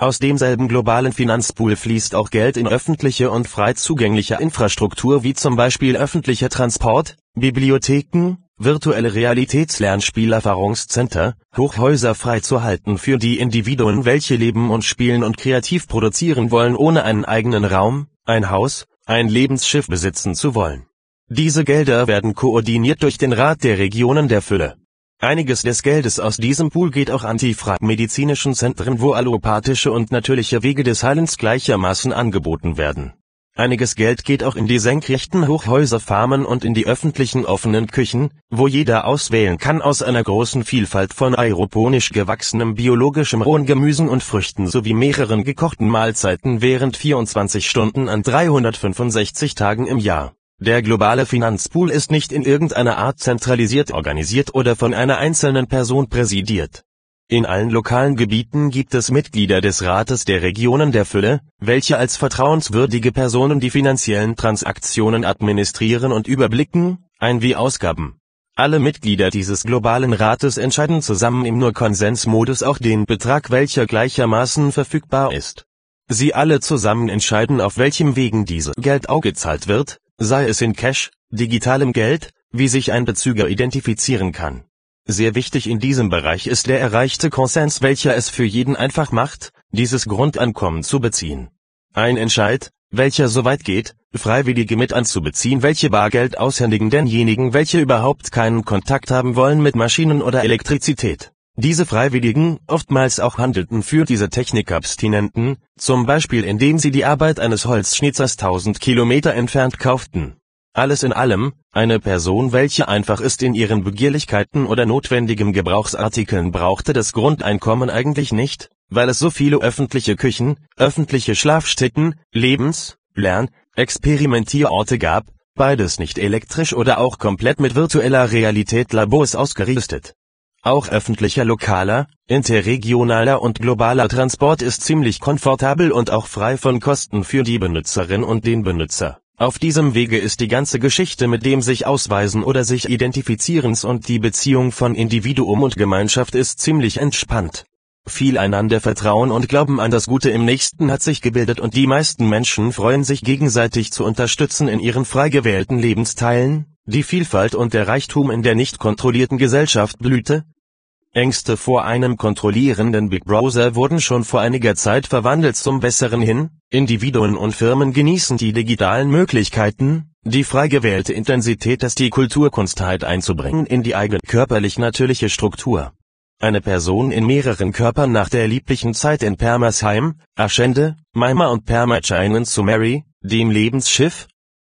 Aus demselben globalen Finanzpool fließt auch Geld in öffentliche und frei zugängliche Infrastruktur wie zum Beispiel öffentlicher Transport, Bibliotheken, virtuelle Realitätslernspielerfahrungscenter, Hochhäuser freizuhalten für die Individuen welche leben und spielen und kreativ produzieren wollen ohne einen eigenen Raum, ein Haus, ein Lebensschiff besitzen zu wollen. Diese Gelder werden koordiniert durch den Rat der Regionen der Fülle Einiges des Geldes aus diesem Pool geht auch an die medizinischen Zentren wo allopathische und natürliche Wege des Heilens gleichermaßen angeboten werden. Einiges Geld geht auch in die senkrechten Hochhäuserfarmen und in die öffentlichen offenen Küchen, wo jeder auswählen kann aus einer großen Vielfalt von aeroponisch gewachsenem biologischem rohen Gemüsen und Früchten sowie mehreren gekochten Mahlzeiten während 24 Stunden an 365 Tagen im Jahr. Der globale Finanzpool ist nicht in irgendeiner Art zentralisiert organisiert oder von einer einzelnen Person präsidiert. In allen lokalen Gebieten gibt es Mitglieder des Rates der Regionen der Fülle, welche als vertrauenswürdige Personen die finanziellen Transaktionen administrieren und überblicken, ein wie Ausgaben. Alle Mitglieder dieses globalen Rates entscheiden zusammen im nur Konsensmodus auch den Betrag welcher gleichermaßen verfügbar ist. Sie alle zusammen entscheiden auf welchem Wegen diese Geld gezahlt wird, sei es in Cash, digitalem Geld, wie sich ein Bezüger identifizieren kann. Sehr wichtig in diesem Bereich ist der erreichte Konsens welcher es für jeden einfach macht, dieses Grundankommen zu beziehen. Ein Entscheid, welcher so weit geht, Freiwillige mit anzubeziehen welche Bargeld aushändigen denjenigen welche überhaupt keinen Kontakt haben wollen mit Maschinen oder Elektrizität. Diese Freiwilligen, oftmals auch handelten für diese Technikabstinenten, zum Beispiel indem sie die Arbeit eines Holzschnitzers 1000 Kilometer entfernt kauften. Alles in allem, eine Person welche einfach ist in ihren Begierlichkeiten oder notwendigen Gebrauchsartikeln brauchte das Grundeinkommen eigentlich nicht, weil es so viele öffentliche Küchen, öffentliche Schlafstätten, Lebens-, Lern-, Experimentierorte gab, beides nicht elektrisch oder auch komplett mit virtueller Realität Labors ausgerüstet. Auch öffentlicher lokaler, interregionaler und globaler Transport ist ziemlich komfortabel und auch frei von Kosten für die Benutzerin und den Benutzer. Auf diesem Wege ist die ganze Geschichte mit dem sich ausweisen oder sich identifizierens und die Beziehung von Individuum und Gemeinschaft ist ziemlich entspannt. Viel einander Vertrauen und Glauben an das Gute im Nächsten hat sich gebildet und die meisten Menschen freuen sich gegenseitig zu unterstützen in ihren frei gewählten Lebensteilen, die Vielfalt und der Reichtum in der nicht kontrollierten Gesellschaft blühte? Ängste vor einem kontrollierenden Big Browser wurden schon vor einiger Zeit verwandelt zum Besseren hin, Individuen und Firmen genießen die digitalen Möglichkeiten, die frei gewählte Intensität dass die Kulturkunstheit einzubringen in die eigene körperlich natürliche Struktur. Eine Person in mehreren Körpern nach der lieblichen Zeit in Permersheim, Aschende, Maima und Perma zu Mary, dem Lebensschiff,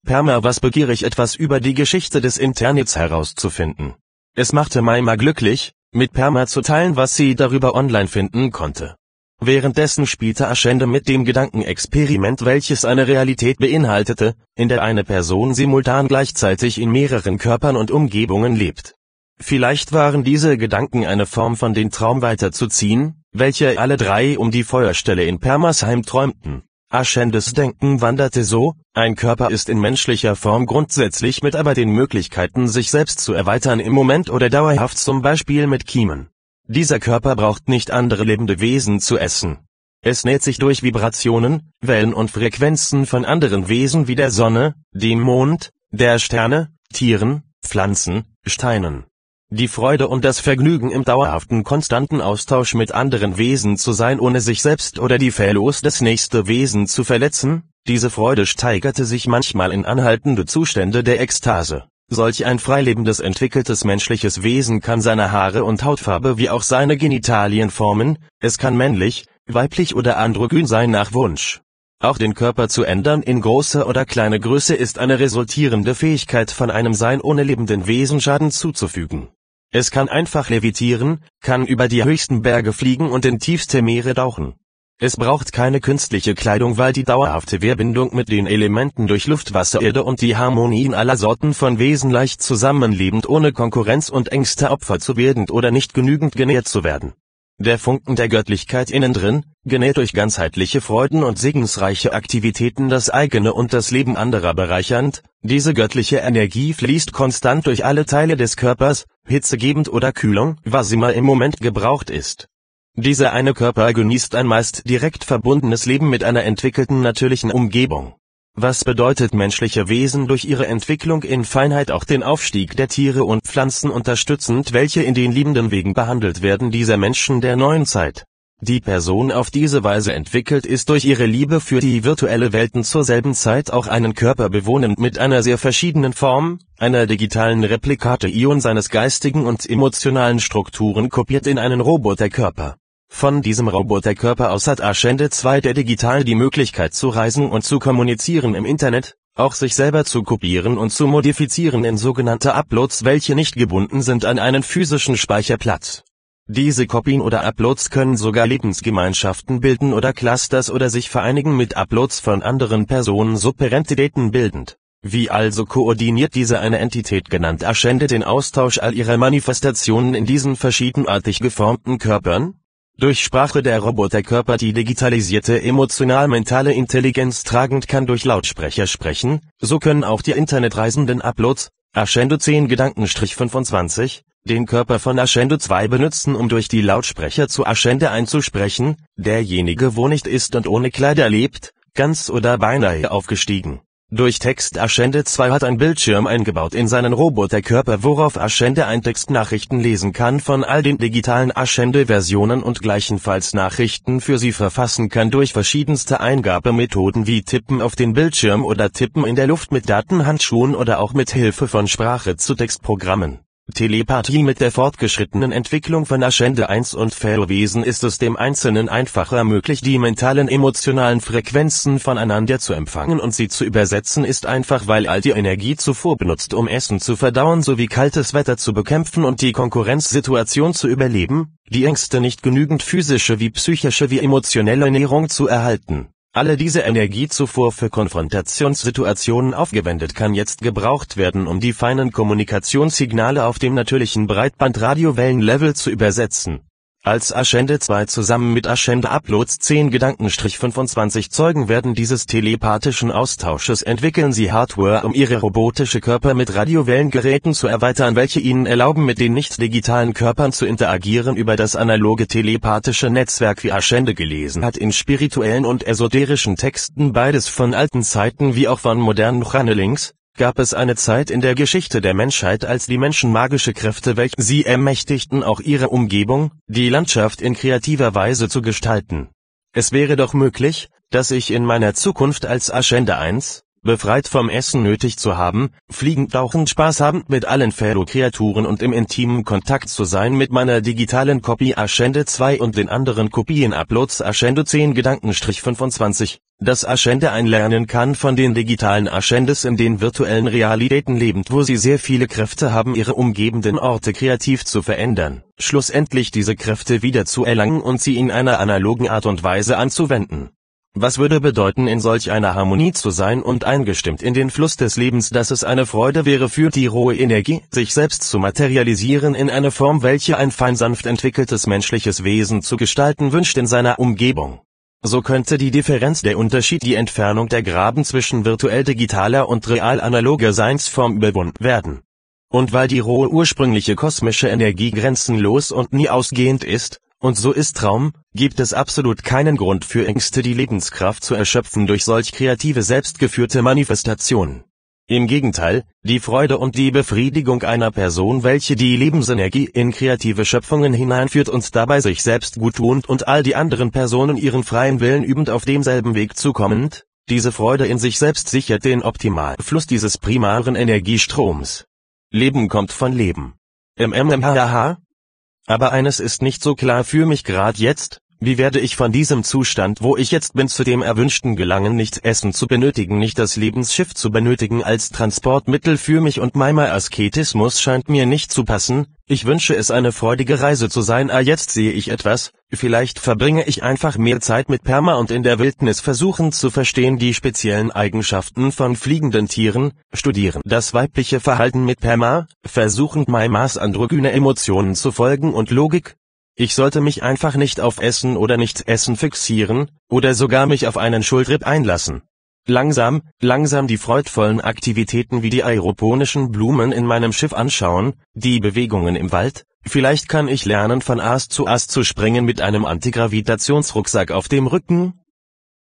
Perma was begierig etwas über die Geschichte des Internets herauszufinden. Es machte Maima glücklich, mit Perma zu teilen was sie darüber online finden konnte. Währenddessen spielte Aschende mit dem Gedankenexperiment welches eine Realität beinhaltete, in der eine Person simultan gleichzeitig in mehreren Körpern und Umgebungen lebt. Vielleicht waren diese Gedanken eine Form von den Traum weiterzuziehen, welche alle drei um die Feuerstelle in Permersheim träumten. Aschendes Denken wanderte so, ein Körper ist in menschlicher Form grundsätzlich mit aber den Möglichkeiten sich selbst zu erweitern im Moment oder dauerhaft zum Beispiel mit Kiemen. Dieser Körper braucht nicht andere lebende Wesen zu essen. Es nährt sich durch Vibrationen, Wellen und Frequenzen von anderen Wesen wie der Sonne, dem Mond, der Sterne, Tieren, Pflanzen, Steinen. Die Freude und das Vergnügen im dauerhaften konstanten Austausch mit anderen Wesen zu sein ohne sich selbst oder die Fellows des nächste Wesen zu verletzen, diese Freude steigerte sich manchmal in anhaltende Zustände der Ekstase. Solch ein freilebendes entwickeltes menschliches Wesen kann seine Haare und Hautfarbe wie auch seine Genitalien formen, es kann männlich, weiblich oder androgyn sein nach Wunsch. Auch den Körper zu ändern in große oder kleine Größe ist eine resultierende Fähigkeit von einem Sein ohne lebenden Wesen Schaden zuzufügen. Es kann einfach levitieren, kann über die höchsten Berge fliegen und in tiefste Meere tauchen. Es braucht keine künstliche Kleidung, weil die dauerhafte Wehrbindung mit den Elementen durch Luft, Wasser, Erde und die Harmonien aller Sorten von Wesen leicht zusammenlebend ohne Konkurrenz und Ängste Opfer zu werden oder nicht genügend genährt zu werden. Der Funken der Göttlichkeit innen drin, genährt durch ganzheitliche Freuden und segensreiche Aktivitäten das eigene und das Leben anderer bereichernd, diese göttliche Energie fließt konstant durch alle Teile des Körpers, hitzegebend oder Kühlung, was immer im Moment gebraucht ist. Dieser eine Körper genießt ein meist direkt verbundenes Leben mit einer entwickelten natürlichen Umgebung. Was bedeutet menschliche Wesen durch ihre Entwicklung in Feinheit auch den Aufstieg der Tiere und Pflanzen unterstützend welche in den liebenden Wegen behandelt werden dieser Menschen der neuen Zeit. Die Person auf diese Weise entwickelt ist durch ihre Liebe für die virtuelle Welten zur selben Zeit auch einen Körper bewohnend mit einer sehr verschiedenen Form, einer digitalen Replikate-Ion seines geistigen und emotionalen Strukturen kopiert in einen Roboterkörper. Von diesem Roboterkörper aus hat Ashende 2 der Digital die Möglichkeit zu reisen und zu kommunizieren im Internet, auch sich selber zu kopieren und zu modifizieren in sogenannte Uploads welche nicht gebunden sind an einen physischen Speicherplatz. Diese Kopien oder Uploads können sogar Lebensgemeinschaften bilden oder Clusters oder sich vereinigen mit Uploads von anderen Personen Superentitäten bildend. Wie also koordiniert diese eine Entität genannt Ashende den Austausch all ihrer Manifestationen in diesen verschiedenartig geformten Körpern? Durch Sprache der Roboterkörper die digitalisierte emotional-mentale Intelligenz tragend kann durch Lautsprecher sprechen, so können auch die Internetreisenden Uploads, Ashendo 10 Gedankenstrich 25, den Körper von Ashendo 2 benutzen um durch die Lautsprecher zu Ashende einzusprechen, derjenige wo nicht ist und ohne Kleider lebt, ganz oder beinahe aufgestiegen durch Text Ashende 2 hat ein Bildschirm eingebaut in seinen Roboterkörper worauf Ashende ein Textnachrichten lesen kann von all den digitalen Ashende-Versionen und gleichenfalls Nachrichten für sie verfassen kann durch verschiedenste Eingabemethoden wie Tippen auf den Bildschirm oder Tippen in der Luft mit Datenhandschuhen oder auch mit Hilfe von Sprache-zu-Text-Programmen Telepathie Mit der fortgeschrittenen Entwicklung von Ascende 1 und Fellowesen ist es dem Einzelnen einfacher möglich die mentalen emotionalen Frequenzen voneinander zu empfangen und sie zu übersetzen ist einfach weil all die Energie zuvor benutzt um Essen zu verdauen sowie kaltes Wetter zu bekämpfen und die Konkurrenzsituation zu überleben, die Ängste nicht genügend physische wie psychische wie emotionelle Ernährung zu erhalten alle diese Energiezufuhr für Konfrontationssituationen aufgewendet kann jetzt gebraucht werden um die feinen Kommunikationssignale auf dem natürlichen Breitbandradiowellenlevel zu übersetzen als Ashende 2 zusammen mit Ashende Uploads 10 Gedankenstrich 25 Zeugen werden dieses telepathischen Austausches entwickeln sie Hardware um ihre robotische Körper mit Radiowellengeräten zu erweitern welche ihnen erlauben mit den nicht-digitalen Körpern zu interagieren über das analoge telepathische Netzwerk wie Ashende gelesen hat in spirituellen und esoterischen Texten beides von alten Zeiten wie auch von modernen Channelings, gab es eine Zeit in der Geschichte der Menschheit als die Menschen magische Kräfte welche sie ermächtigten auch ihre Umgebung, die Landschaft in kreativer Weise zu gestalten. Es wäre doch möglich, dass ich in meiner Zukunft als Ascende 1, befreit vom Essen nötig zu haben, fliegend tauchend Spaß habend mit allen Fellow-Kreaturen und im intimen Kontakt zu sein mit meiner digitalen Kopie Ascende 2 und den anderen Kopien-Uploads Ascende 10 Gedankenstrich 25, dass Ascende einlernen kann von den digitalen Ascendes in den virtuellen Realitäten lebend wo sie sehr viele Kräfte haben ihre umgebenden Orte kreativ zu verändern, schlussendlich diese Kräfte wieder zu erlangen und sie in einer analogen Art und Weise anzuwenden. Was würde bedeuten in solch einer Harmonie zu sein und eingestimmt in den Fluss des Lebens dass es eine Freude wäre für die rohe Energie sich selbst zu materialisieren in eine Form welche ein fein sanft entwickeltes menschliches Wesen zu gestalten wünscht in seiner Umgebung so könnte die Differenz der Unterschied die Entfernung der Graben zwischen virtuell-digitaler und real-analoger Seinsform überwunden werden. Und weil die rohe ursprüngliche kosmische Energie grenzenlos und nie ausgehend ist, und so ist Traum, gibt es absolut keinen Grund für Ängste die Lebenskraft zu erschöpfen durch solch kreative selbstgeführte Manifestationen. Im Gegenteil, die Freude und die Befriedigung einer Person welche die Lebensenergie in kreative Schöpfungen hineinführt und dabei sich selbst guttunend und all die anderen Personen ihren freien Willen übend auf demselben Weg zukommend, diese Freude in sich selbst sichert den Optimalfluss dieses primaren Energiestroms. Leben kommt von Leben. MMMHH? Aber eines ist nicht so klar für mich grad jetzt, wie werde ich von diesem Zustand, wo ich jetzt bin, zu dem Erwünschten gelangen, nicht Essen zu benötigen, nicht das Lebensschiff zu benötigen als Transportmittel für mich und mein Asketismus scheint mir nicht zu passen, ich wünsche es eine freudige Reise zu sein, ah jetzt sehe ich etwas, vielleicht verbringe ich einfach mehr Zeit mit Perma und in der Wildnis versuchen zu verstehen die speziellen Eigenschaften von fliegenden Tieren, studieren. Das weibliche Verhalten mit Perma, versuchen Maimas androgyne Emotionen zu folgen und Logik, ich sollte mich einfach nicht auf Essen oder Nicht-Essen fixieren, oder sogar mich auf einen Schuldrip einlassen. Langsam, langsam die freudvollen Aktivitäten wie die aeroponischen Blumen in meinem Schiff anschauen, die Bewegungen im Wald, vielleicht kann ich lernen von Ast zu Ast zu springen mit einem Antigravitationsrucksack auf dem Rücken,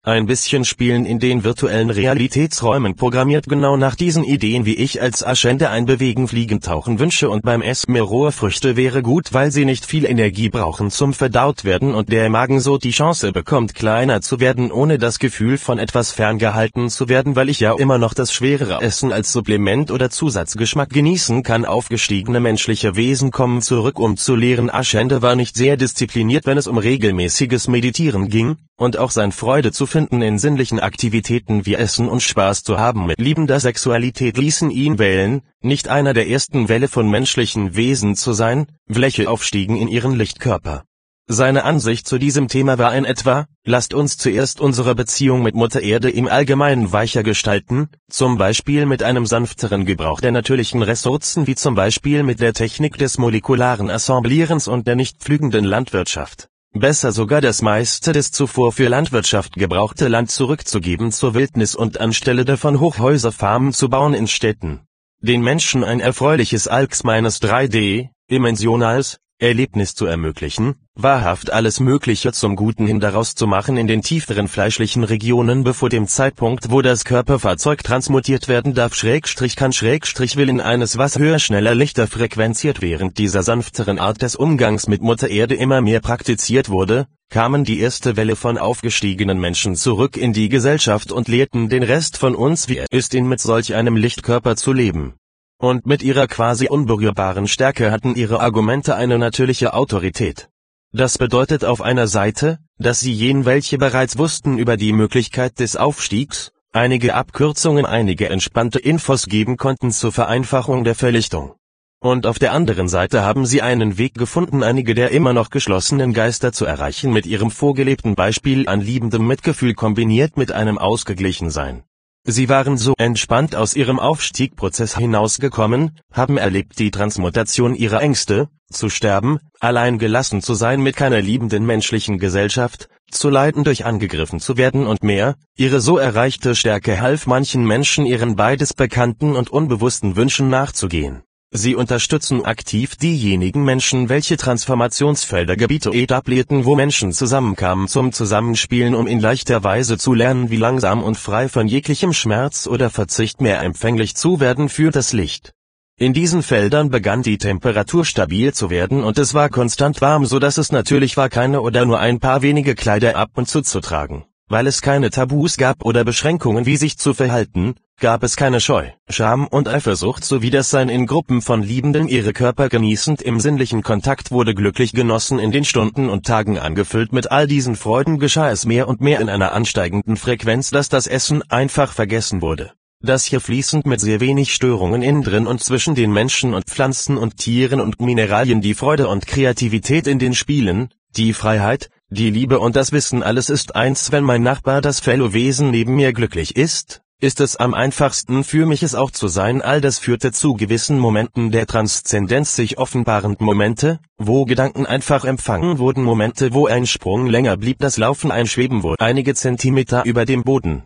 ein bisschen spielen in den virtuellen Realitätsräumen programmiert genau nach diesen Ideen wie ich als Aschende ein Bewegen Fliegen Tauchen wünsche und beim Essen mehr rohe Früchte wäre gut weil sie nicht viel Energie brauchen zum verdaut werden und der Magen so die Chance bekommt kleiner zu werden ohne das Gefühl von etwas ferngehalten zu werden weil ich ja immer noch das schwerere Essen als Supplement oder Zusatzgeschmack genießen kann. Aufgestiegene menschliche Wesen kommen zurück um zu lehren. Aschende war nicht sehr diszipliniert wenn es um regelmäßiges Meditieren ging, und auch sein Freude zu finden in sinnlichen Aktivitäten wie Essen und Spaß zu haben mit liebender Sexualität ließen ihn wählen, nicht einer der ersten Welle von menschlichen Wesen zu sein, welche aufstiegen in ihren Lichtkörper. Seine Ansicht zu diesem Thema war in etwa, lasst uns zuerst unsere Beziehung mit Mutter Erde im Allgemeinen weicher gestalten, zum Beispiel mit einem sanfteren Gebrauch der natürlichen Ressourcen wie zum Beispiel mit der Technik des molekularen Assemblierens und der nicht pflügenden Landwirtschaft. Besser sogar das meiste des zuvor für Landwirtschaft gebrauchte Land zurückzugeben zur Wildnis und anstelle davon Hochhäuserfarmen zu bauen in Städten. Den Menschen ein erfreuliches Alks meines 3D, dimensionales, Erlebnis zu ermöglichen, wahrhaft alles Mögliche zum Guten hin daraus zu machen in den tieferen fleischlichen Regionen bevor dem Zeitpunkt wo das Körperfahrzeug transmutiert werden darf Schrägstrich kann Schrägstrich will in eines was höher schneller lichter frequenziert. Während dieser sanfteren Art des Umgangs mit Mutter Erde immer mehr praktiziert wurde, kamen die erste Welle von aufgestiegenen Menschen zurück in die Gesellschaft und lehrten den Rest von uns wie er ist ihn mit solch einem Lichtkörper zu leben und mit ihrer quasi unberührbaren Stärke hatten ihre Argumente eine natürliche Autorität. Das bedeutet auf einer Seite, dass sie jenen welche bereits wussten über die Möglichkeit des Aufstiegs, einige Abkürzungen einige entspannte Infos geben konnten zur Vereinfachung der Verlichtung. Und auf der anderen Seite haben sie einen Weg gefunden einige der immer noch geschlossenen Geister zu erreichen mit ihrem vorgelebten Beispiel an liebendem Mitgefühl kombiniert mit einem Ausgeglichensein. Sie waren so entspannt aus ihrem Aufstiegprozess hinausgekommen, haben erlebt die Transmutation ihrer Ängste, zu sterben, allein gelassen zu sein mit keiner liebenden menschlichen Gesellschaft, zu leiden durch angegriffen zu werden und mehr, ihre so erreichte Stärke half manchen Menschen ihren beides bekannten und unbewussten Wünschen nachzugehen. Sie unterstützen aktiv diejenigen Menschen welche Transformationsfelder Gebiete etablierten wo Menschen zusammenkamen zum Zusammenspielen um in leichter Weise zu lernen wie langsam und frei von jeglichem Schmerz oder Verzicht mehr empfänglich zu werden für das Licht. In diesen Feldern begann die Temperatur stabil zu werden und es war konstant warm so dass es natürlich war keine oder nur ein paar wenige Kleider ab und zu zu tragen, weil es keine Tabus gab oder Beschränkungen wie sich zu verhalten, gab es keine Scheu, Scham und Eifersucht sowie das Sein in Gruppen von Liebenden ihre Körper genießend im sinnlichen Kontakt wurde glücklich genossen in den Stunden und Tagen angefüllt mit all diesen Freuden geschah es mehr und mehr in einer ansteigenden Frequenz dass das Essen einfach vergessen wurde. Das hier fließend mit sehr wenig Störungen innen drin und zwischen den Menschen und Pflanzen und Tieren und Mineralien die Freude und Kreativität in den Spielen, die Freiheit, die Liebe und das Wissen alles ist eins wenn mein Nachbar das Fellow Wesen neben mir glücklich ist, ist es am einfachsten für mich es auch zu sein? All das führte zu gewissen Momenten der Transzendenz. Sich offenbarend Momente, wo Gedanken einfach empfangen wurden. Momente wo ein Sprung länger blieb. Das Laufen ein Schweben wurde einige Zentimeter über dem Boden.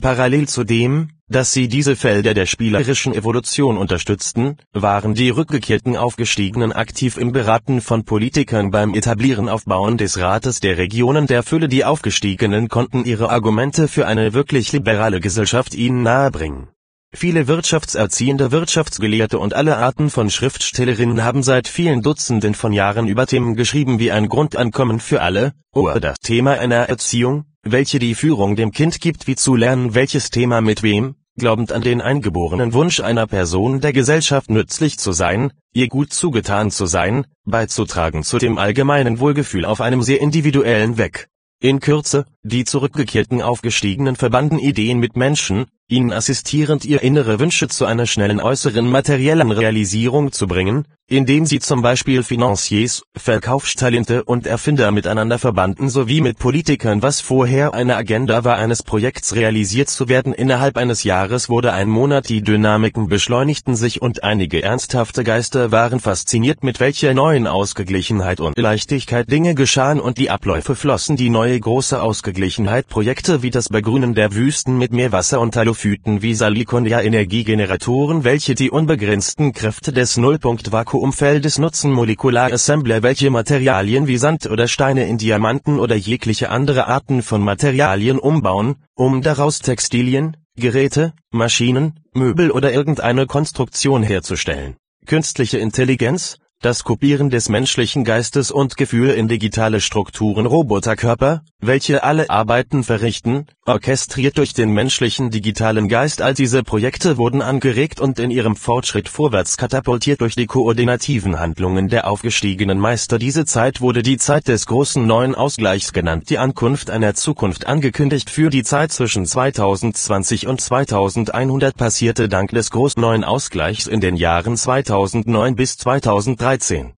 Parallel zu dem, dass sie diese Felder der spielerischen Evolution unterstützten, waren die rückgekehrten Aufgestiegenen aktiv im Beraten von Politikern beim Etablieren Aufbauen des Rates der Regionen der Fülle die Aufgestiegenen konnten ihre Argumente für eine wirklich liberale Gesellschaft ihnen nahebringen. Viele wirtschaftserziehende Wirtschaftsgelehrte und alle Arten von Schriftstellerinnen haben seit vielen Dutzenden von Jahren über Themen geschrieben wie ein Grundankommen für alle, oder das Thema einer Erziehung, welche die Führung dem Kind gibt wie zu lernen welches Thema mit wem, glaubend an den eingeborenen Wunsch einer Person der Gesellschaft nützlich zu sein, ihr gut zugetan zu sein, beizutragen zu dem allgemeinen Wohlgefühl auf einem sehr individuellen Weg. In Kürze, die zurückgekehrten Aufgestiegenen verbanden Ideen mit Menschen, ihnen assistierend ihr innere Wünsche zu einer schnellen äußeren materiellen Realisierung zu bringen, indem sie zum Beispiel Financiers, Verkaufstalente und Erfinder miteinander verbanden sowie mit Politikern was vorher eine Agenda war eines Projekts realisiert zu werden. Innerhalb eines Jahres wurde ein Monat die Dynamiken beschleunigten sich und einige ernsthafte Geister waren fasziniert mit welcher neuen Ausgeglichenheit und Leichtigkeit Dinge geschahen und die Abläufe flossen. Die neue große Ausgeglichenheit Projekte wie das Begrünen der Wüsten mit Meerwasser und Halophyten wie Saliconia Energiegeneratoren welche die unbegrenzten Kräfte des Nullpunkt-Vakuumfeldes nutzen Molekular-Assembler welche Materialien wie Sand oder Steine in Diamanten oder jegliche andere Arten von Materialien umbauen, um daraus Textilien, Geräte, Maschinen, Möbel oder irgendeine Konstruktion herzustellen. Künstliche Intelligenz, das Kopieren des menschlichen Geistes und Gefühl in digitale Strukturen Roboterkörper, welche alle Arbeiten verrichten, orchestriert durch den menschlichen digitalen Geist. All diese Projekte wurden angeregt und in ihrem Fortschritt vorwärts katapultiert durch die koordinativen Handlungen der aufgestiegenen Meister. Diese Zeit wurde die Zeit des großen neuen Ausgleichs genannt die Ankunft einer Zukunft angekündigt. Für die Zeit zwischen 2020 und 2100 passierte dank des großen neuen Ausgleichs in den Jahren 2009 bis 2013 13